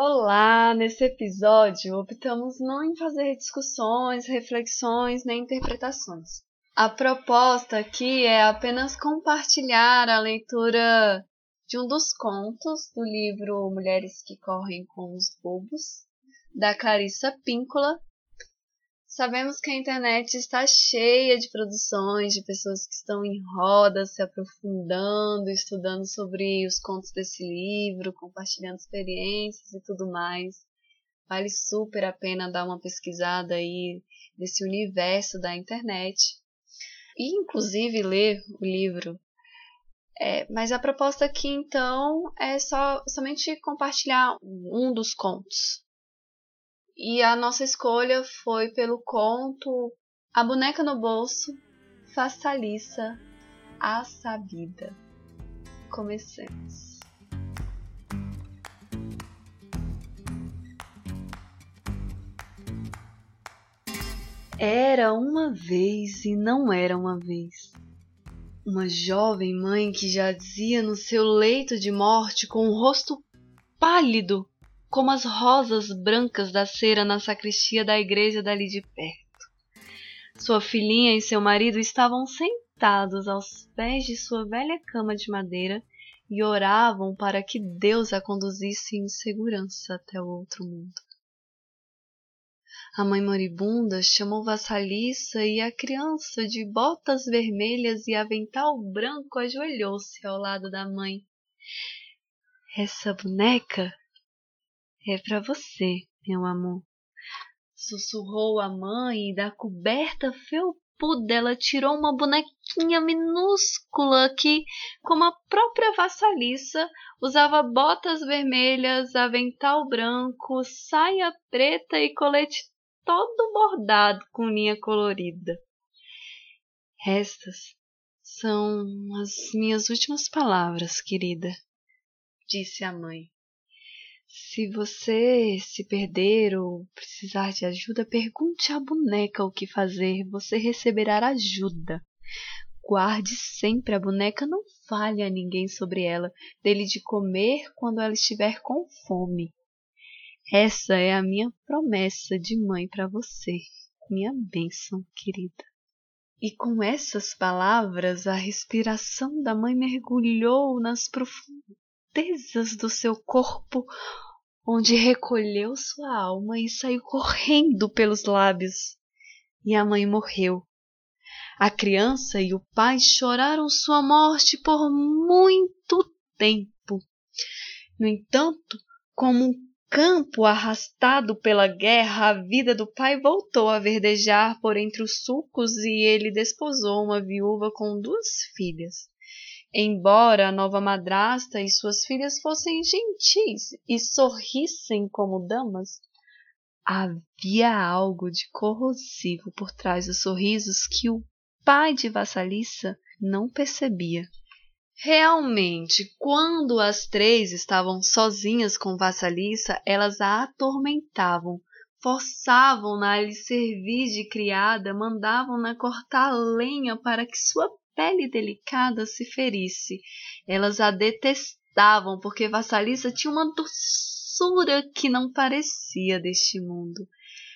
Olá! Nesse episódio, optamos não em fazer discussões, reflexões nem interpretações. A proposta aqui é apenas compartilhar a leitura de um dos contos do livro Mulheres que Correm com os Bobos, da Clarissa Píncola, Sabemos que a internet está cheia de produções de pessoas que estão em roda, se aprofundando, estudando sobre os contos desse livro, compartilhando experiências e tudo mais. Vale super a pena dar uma pesquisada aí nesse universo da internet e, inclusive, ler o livro. É, mas a proposta aqui então é só somente compartilhar um dos contos e a nossa escolha foi pelo conto A Boneca no Bolso, Façaliça, a Sabida. Comecemos. Era uma vez e não era uma vez. Uma jovem mãe que jazia no seu leito de morte com o rosto pálido como as rosas brancas da cera na sacristia da igreja dali de perto. Sua filhinha e seu marido estavam sentados aos pés de sua velha cama de madeira e oravam para que Deus a conduzisse em segurança até o outro mundo. A mãe moribunda chamou Vassaliça e a criança de botas vermelhas e avental branco ajoelhou-se ao lado da mãe. Essa boneca é para você, meu amor. Sussurrou a mãe e da coberta felpuda ela tirou uma bonequinha minúscula que, como a própria vassaliça, usava botas vermelhas, avental branco, saia preta e colete todo bordado com linha colorida. Estas são as minhas últimas palavras, querida, disse a mãe. Se você se perder ou precisar de ajuda, pergunte à boneca o que fazer. Você receberá ajuda. Guarde sempre a boneca, não fale a ninguém sobre ela. Dele de comer quando ela estiver com fome. Essa é a minha promessa de mãe para você, minha bênção, querida. E com essas palavras, a respiração da mãe mergulhou nas profundezas profundezas do seu corpo, onde recolheu sua alma e saiu correndo pelos lábios. E a mãe morreu. A criança e o pai choraram sua morte por muito tempo. No entanto, como um campo arrastado pela guerra, a vida do pai voltou a verdejar por entre os sulcos e ele desposou uma viúva com duas filhas. Embora a nova madrasta e suas filhas fossem gentis e sorrissem como damas, havia algo de corrosivo por trás dos sorrisos que o pai de Vassaliça não percebia. Realmente, quando as três estavam sozinhas com Vassaliça, elas a atormentavam, forçavam-na a lhe servir de criada, mandavam-na cortar lenha para que sua pele delicada se ferisse. Elas a detestavam porque Vassalissa tinha uma doçura que não parecia deste mundo.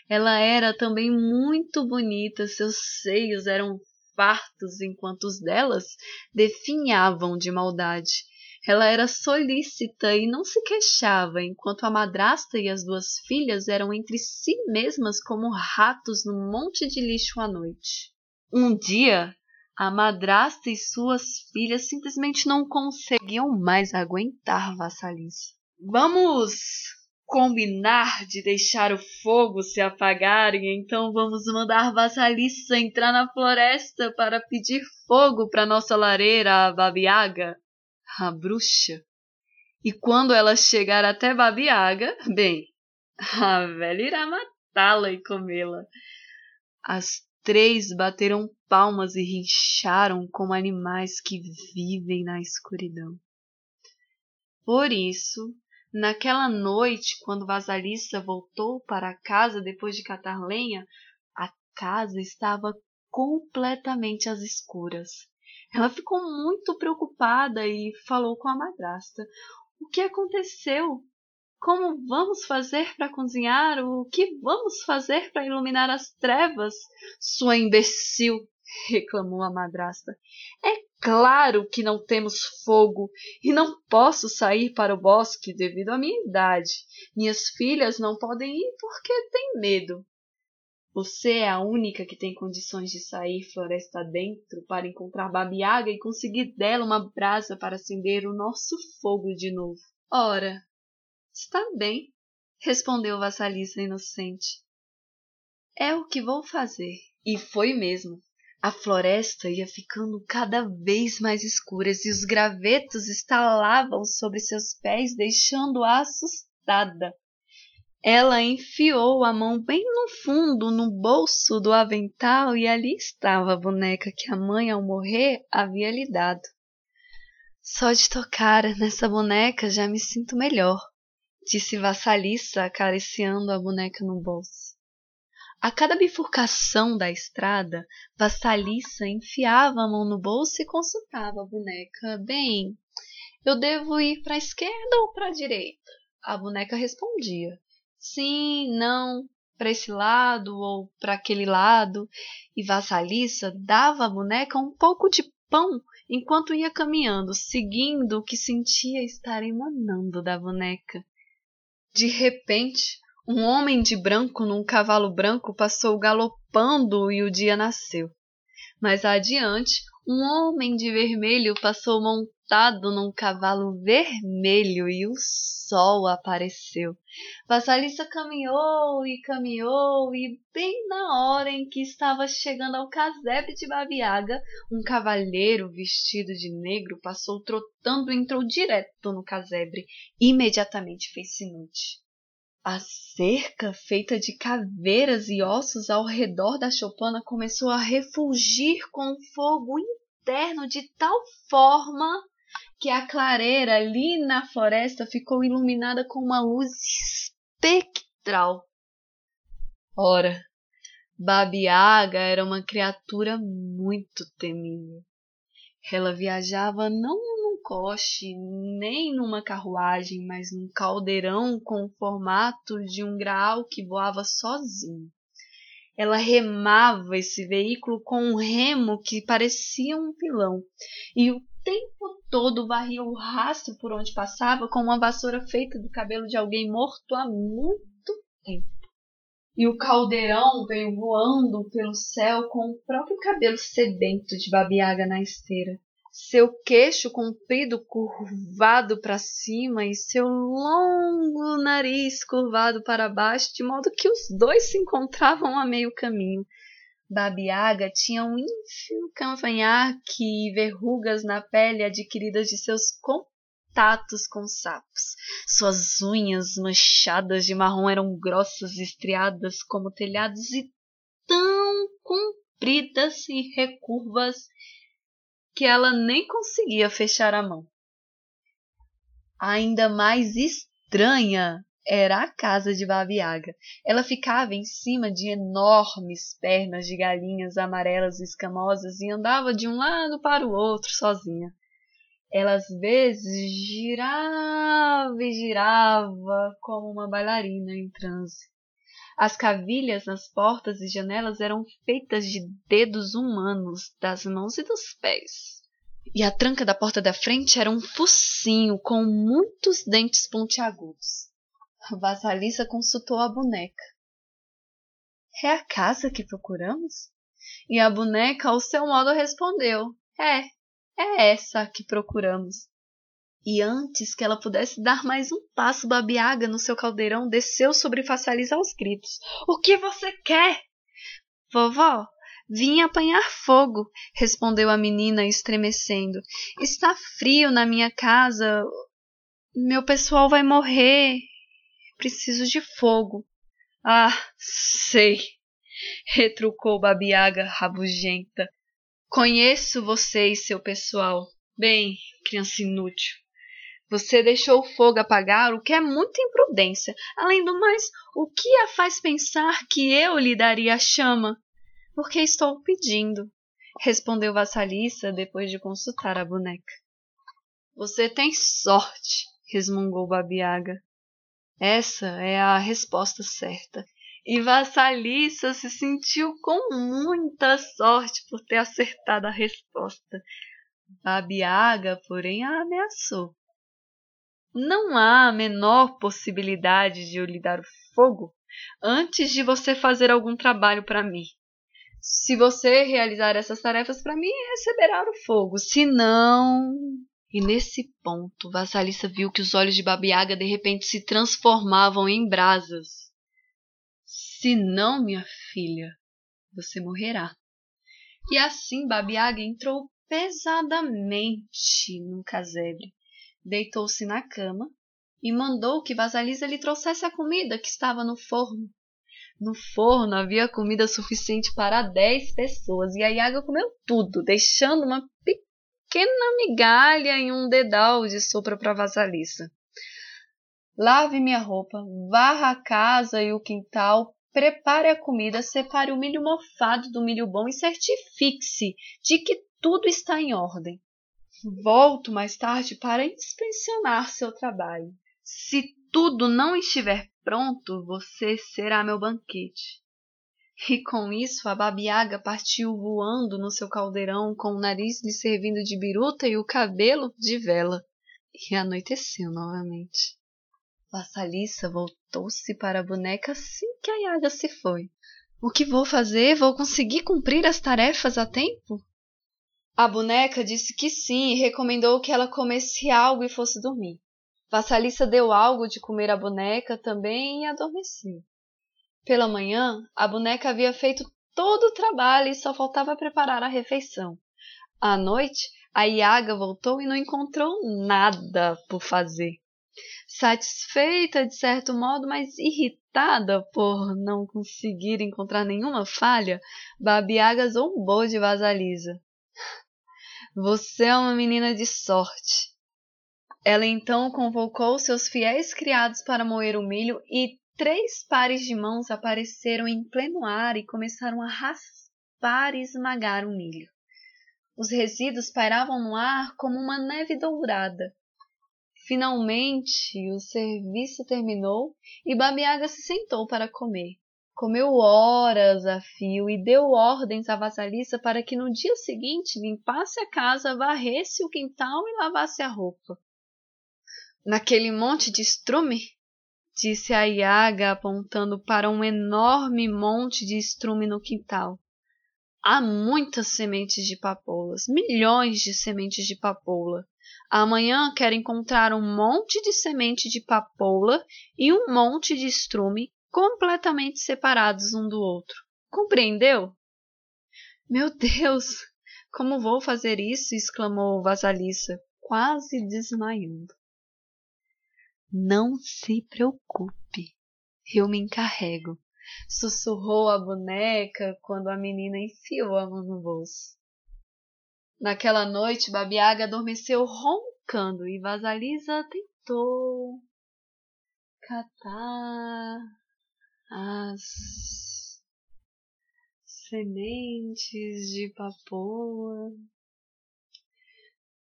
Ela era também muito bonita, seus seios eram fartos, enquanto os delas definhavam de maldade. Ela era solícita e não se queixava, enquanto a madrasta e as duas filhas eram entre si mesmas como ratos no monte de lixo à noite. Um dia, a madrasta e suas filhas simplesmente não conseguiam mais aguentar Vassalice. Vamos combinar de deixar o fogo se apagar e então vamos mandar Vassalice entrar na floresta para pedir fogo para nossa lareira, a Babiaga, a bruxa. E quando ela chegar até Babiaga, bem, a velha irá matá-la e comê-la. As três bateram palmas e rincharam como animais que vivem na escuridão. Por isso, naquela noite, quando Vasalissa voltou para casa depois de catar lenha, a casa estava completamente às escuras. Ela ficou muito preocupada e falou com a madrasta. O que aconteceu? Como vamos fazer para cozinhar? O que vamos fazer para iluminar as trevas? Sua imbecil! reclamou a madrasta. É claro que não temos fogo e não posso sair para o bosque devido à minha idade. Minhas filhas não podem ir porque têm medo. Você é a única que tem condições de sair floresta dentro para encontrar Babiaga e conseguir dela uma brasa para acender o nosso fogo de novo. Ora, está bem, respondeu Vassalissa inocente. É o que vou fazer. E foi mesmo. A floresta ia ficando cada vez mais escura e os gravetos estalavam sobre seus pés, deixando-a assustada. Ela enfiou a mão bem no fundo, no bolso do avental, e ali estava a boneca que a mãe, ao morrer, havia lhe dado. Só de tocar nessa boneca já me sinto melhor, disse Vassalissa, acariciando a boneca no bolso. A cada bifurcação da estrada, Vassalissa enfiava a mão no bolso e consultava a boneca. Bem, eu devo ir para a esquerda ou para a direita? A boneca respondia sim, não, para esse lado ou para aquele lado, e Vassalissa dava à boneca um pouco de pão enquanto ia caminhando, seguindo o que sentia estar emanando da boneca. De repente, um homem de branco num cavalo branco passou galopando e o dia nasceu. Mais adiante, um homem de vermelho passou montado num cavalo vermelho e o sol apareceu. Vassalissa caminhou e caminhou e bem na hora em que estava chegando ao casebre de Babiaga, um cavalheiro vestido de negro passou trotando e entrou direto no casebre. Imediatamente fez-se noite. A cerca, feita de caveiras e ossos ao redor da choupana, começou a refulgir com fogo interno de tal forma que a clareira ali na floresta ficou iluminada com uma luz espectral. Ora, Babiaga era uma criatura muito temível. Ela viajava não coche, nem numa carruagem, mas num caldeirão com o formato de um graal que voava sozinho. Ela remava esse veículo com um remo que parecia um pilão, e o tempo todo varria o rastro por onde passava com uma vassoura feita do cabelo de alguém morto há muito tempo. E o caldeirão veio voando pelo céu com o próprio cabelo sedento de Babiaga na esteira seu queixo comprido curvado para cima e seu longo nariz curvado para baixo, de modo que os dois se encontravam a meio caminho. Babiaga tinha um ínfimo cavanhaque e verrugas na pele adquiridas de seus contatos com sapos. Suas unhas manchadas de marrom eram grossas e estriadas como telhados e tão compridas e recurvas que ela nem conseguia fechar a mão. Ainda mais estranha era a casa de Babiaga. Ela ficava em cima de enormes pernas de galinhas amarelas e escamosas e andava de um lado para o outro sozinha. Ela às vezes girava e girava como uma bailarina em transe. As cavilhas nas portas e janelas eram feitas de dedos humanos, das mãos e dos pés. E a tranca da porta da frente era um focinho com muitos dentes pontiagudos. A consultou a boneca. É a casa que procuramos? E a boneca, ao seu modo, respondeu: É, é essa que procuramos. E antes que ela pudesse dar mais um passo, Babiaga, no seu caldeirão, desceu sobre Façaliza aos gritos. O que você quer? Vovó, vim apanhar fogo, respondeu a menina, estremecendo. Está frio na minha casa. Meu pessoal vai morrer. Preciso de fogo. Ah, sei, retrucou Babiaga, rabugenta. Conheço você e seu pessoal. Bem, criança inútil. Você deixou o fogo apagar, o que é muita imprudência. Além do mais, o que a faz pensar que eu lhe daria a chama? Porque estou pedindo, respondeu Vassalissa depois de consultar a boneca. Você tem sorte, resmungou Babiaga. Essa é a resposta certa. E Vassalissa se sentiu com muita sorte por ter acertado a resposta. Babiaga, porém, a ameaçou. Não há a menor possibilidade de eu lhe dar o fogo antes de você fazer algum trabalho para mim. Se você realizar essas tarefas para mim, receberá o fogo. Se não. E nesse ponto, Vassalissa viu que os olhos de Babiaga de repente se transformavam em brasas. Se não, minha filha, você morrerá. E assim Babiaga entrou pesadamente no casebre, deitou-se na cama e mandou que Vasalisa lhe trouxesse a comida que estava no forno. No forno havia comida suficiente para dez pessoas e a Iaga comeu tudo, deixando uma pequena migalha em um dedal de sopa para Vasalissa. Lave minha roupa, varra a casa e o quintal, prepare a comida, separe o milho mofado do milho bom e certifique-se de que tudo está em ordem. Volto mais tarde para inspecionar seu trabalho. Se tudo não estiver pronto, você será meu banquete. E com isso a babiaga partiu voando no seu caldeirão, com o nariz lhe servindo de biruta e o cabelo de vela. E anoiteceu novamente. Vassalissa voltou-se para a boneca assim que a Iaga se foi. O que vou fazer? Vou conseguir cumprir as tarefas a tempo? A boneca disse que sim e recomendou que ela comesse algo e fosse dormir. Vassalissa deu algo de comer à boneca também e adormeceu. Pela manhã, a boneca havia feito todo o trabalho e só faltava preparar a refeição. À noite, a Iaga voltou e não encontrou nada por fazer. Satisfeita de certo modo, mas irritada por não conseguir encontrar nenhuma falha, Babiaga zombou de Vasalisa. Você é uma menina de sorte. Ela então convocou seus fiéis criados para moer o milho e três pares de mãos apareceram em pleno ar e começaram a raspar e esmagar o milho. Os resíduos pairavam no ar como uma neve dourada. Finalmente o serviço terminou e Babiaga se sentou para comer. Comeu horas a fio e deu ordens à vasalissa para que no dia seguinte limpasse a casa, varresse o quintal e lavasse a roupa. Naquele monte de estrume, disse a Iaga apontando para um enorme monte de estrume no quintal. Há muitas sementes de papoulas, milhões de sementes de papoula. Amanhã quero encontrar um monte de semente de papoula e um monte de estrume completamente separados um do outro. Compreendeu? Meu Deus! Como vou fazer isso? exclamou Vasalissa, quase desmaiando. Não se preocupe, eu me encarrego, sussurrou a boneca quando a menina enfiou a mão no bolso. Naquela noite, Babiaga adormeceu roncando e Vasalisa tentou catar as sementes de papoa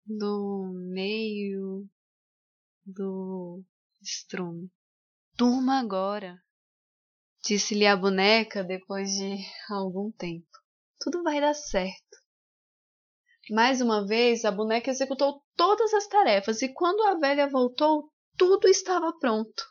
no meio do estrume. Durma agora, disse-lhe a boneca depois de algum tempo. Tudo vai dar certo. Mais uma vez, a boneca executou todas as tarefas e quando a velha voltou, tudo estava pronto.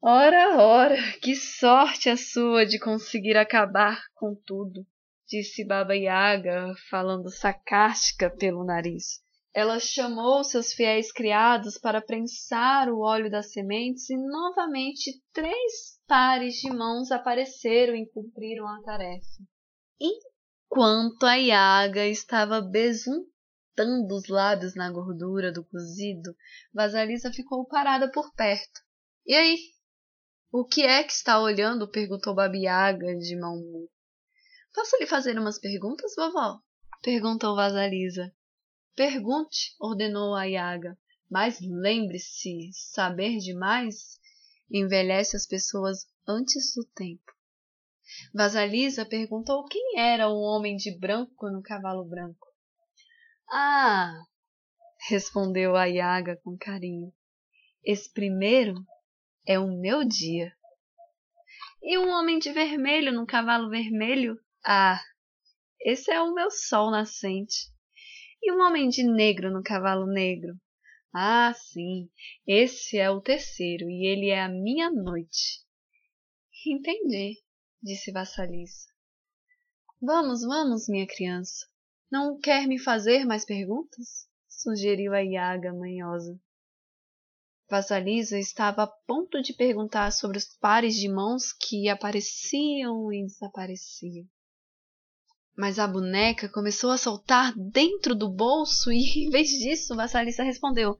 Ora, ora, que sorte a sua de conseguir acabar com tudo, disse Baba Yaga, falando sarcástica pelo nariz. Ela chamou seus fiéis criados para prensar o óleo das sementes e novamente três pares de mãos apareceram e cumpriram a tarefa. Enquanto a Iaga estava besuntando os lábios na gordura do cozido, Vasalisa ficou parada por perto. E aí? O que é que está olhando? perguntou Babiaga de mão Posso lhe fazer umas perguntas, vovó? perguntou Vasalisa. Pergunte, ordenou a Iaga. Mas lembre-se, saber demais envelhece as pessoas antes do tempo. Vasalisa perguntou quem era o homem de branco no cavalo branco. Ah! respondeu a Iaga com carinho. Esse primeiro é o meu dia. E um homem de vermelho num cavalo vermelho? Ah, esse é o meu sol nascente. E um homem de negro no cavalo negro? Ah, sim, esse é o terceiro e ele é a minha noite. Entendi, disse Vassaliça. Vamos, vamos, minha criança. Não quer me fazer mais perguntas? sugeriu a Iaga manhosa. Vasalisa estava a ponto de perguntar sobre os pares de mãos que apareciam e desapareciam. Mas a boneca começou a soltar dentro do bolso e, em vez disso, Vassalissa respondeu: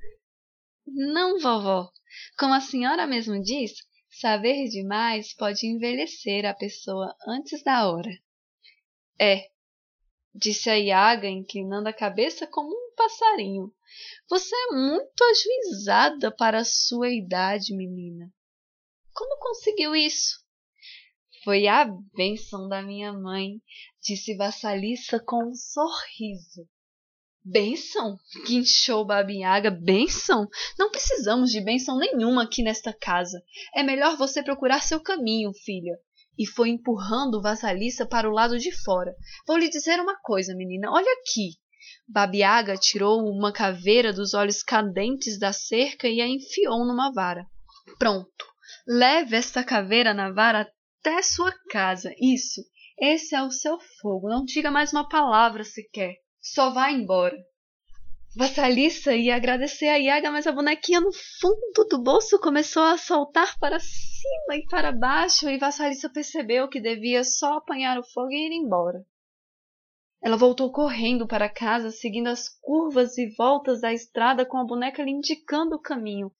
Não, vovó. Como a senhora mesmo diz, saber demais pode envelhecer a pessoa antes da hora. É, disse a Iaga, inclinando a cabeça como um passarinho. Você é muito ajuizada para a sua idade, menina. Como conseguiu isso? Foi a bênção da minha mãe, disse Vassaliça com um sorriso. Bênção? Guinchou Babinhaga. Bênção? Não precisamos de bênção nenhuma aqui nesta casa. É melhor você procurar seu caminho, filha. E foi empurrando Vassaliça para o lado de fora. Vou lhe dizer uma coisa, menina. Olha aqui. Babiaga tirou uma caveira dos olhos cadentes da cerca e a enfiou numa vara. Pronto. Leve esta caveira na vara até sua casa. Isso. Esse é o seu fogo. Não diga mais uma palavra sequer. Só vá embora. Vassaliça ia agradecer a Iaga, mas a bonequinha no fundo do bolso começou a saltar para cima e para baixo, e Vassaliça percebeu que devia só apanhar o fogo e ir embora. Ela voltou correndo para casa, seguindo as curvas e voltas da estrada com a boneca lhe indicando o caminho.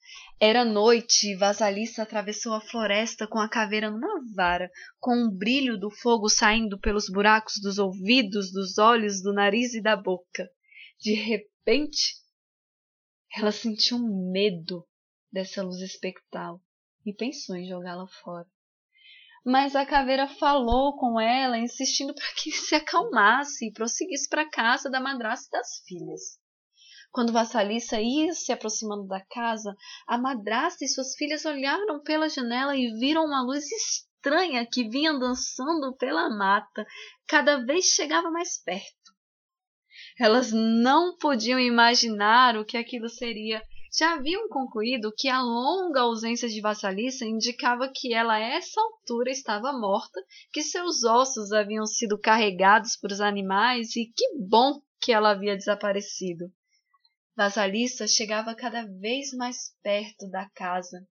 Era noite e Vasalissa atravessou a floresta com a caveira numa vara, com o brilho do fogo saindo pelos buracos dos ouvidos, dos olhos, do nariz e da boca. De repente, ela sentiu medo dessa luz espectral e pensou em jogá-la fora mas a caveira falou com ela, insistindo para que se acalmasse e prosseguisse para a casa da madrasta e das filhas. Quando Vassalissa ia se aproximando da casa, a madrasta e suas filhas olharam pela janela e viram uma luz estranha que vinha dançando pela mata, cada vez chegava mais perto. Elas não podiam imaginar o que aquilo seria, já haviam concluído que a longa ausência de Vassalissa indicava que ela a essa altura estava morta, que seus ossos haviam sido carregados por os animais e que bom que ela havia desaparecido. Vassalissa chegava cada vez mais perto da casa.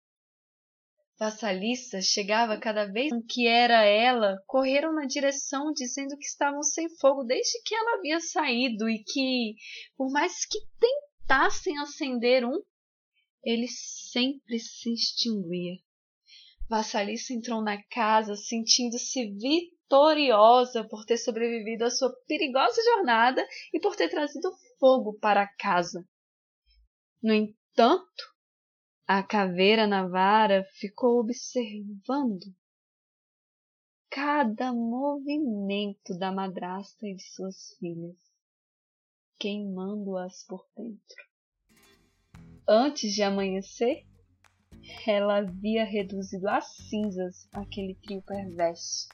Vassalissa chegava cada vez que era ela, correram na direção dizendo que estavam sem fogo desde que ela havia saído e que, por mais que tentassem acender um, ele sempre se extinguia. Vassalissa entrou na casa sentindo-se vitoriosa por ter sobrevivido à sua perigosa jornada e por ter trazido fogo para casa. No entanto, a caveira na vara ficou observando cada movimento da madrasta e de suas filhas, queimando-as por dentro. Antes de amanhecer, ela havia reduzido a cinzas aquele trio perverso.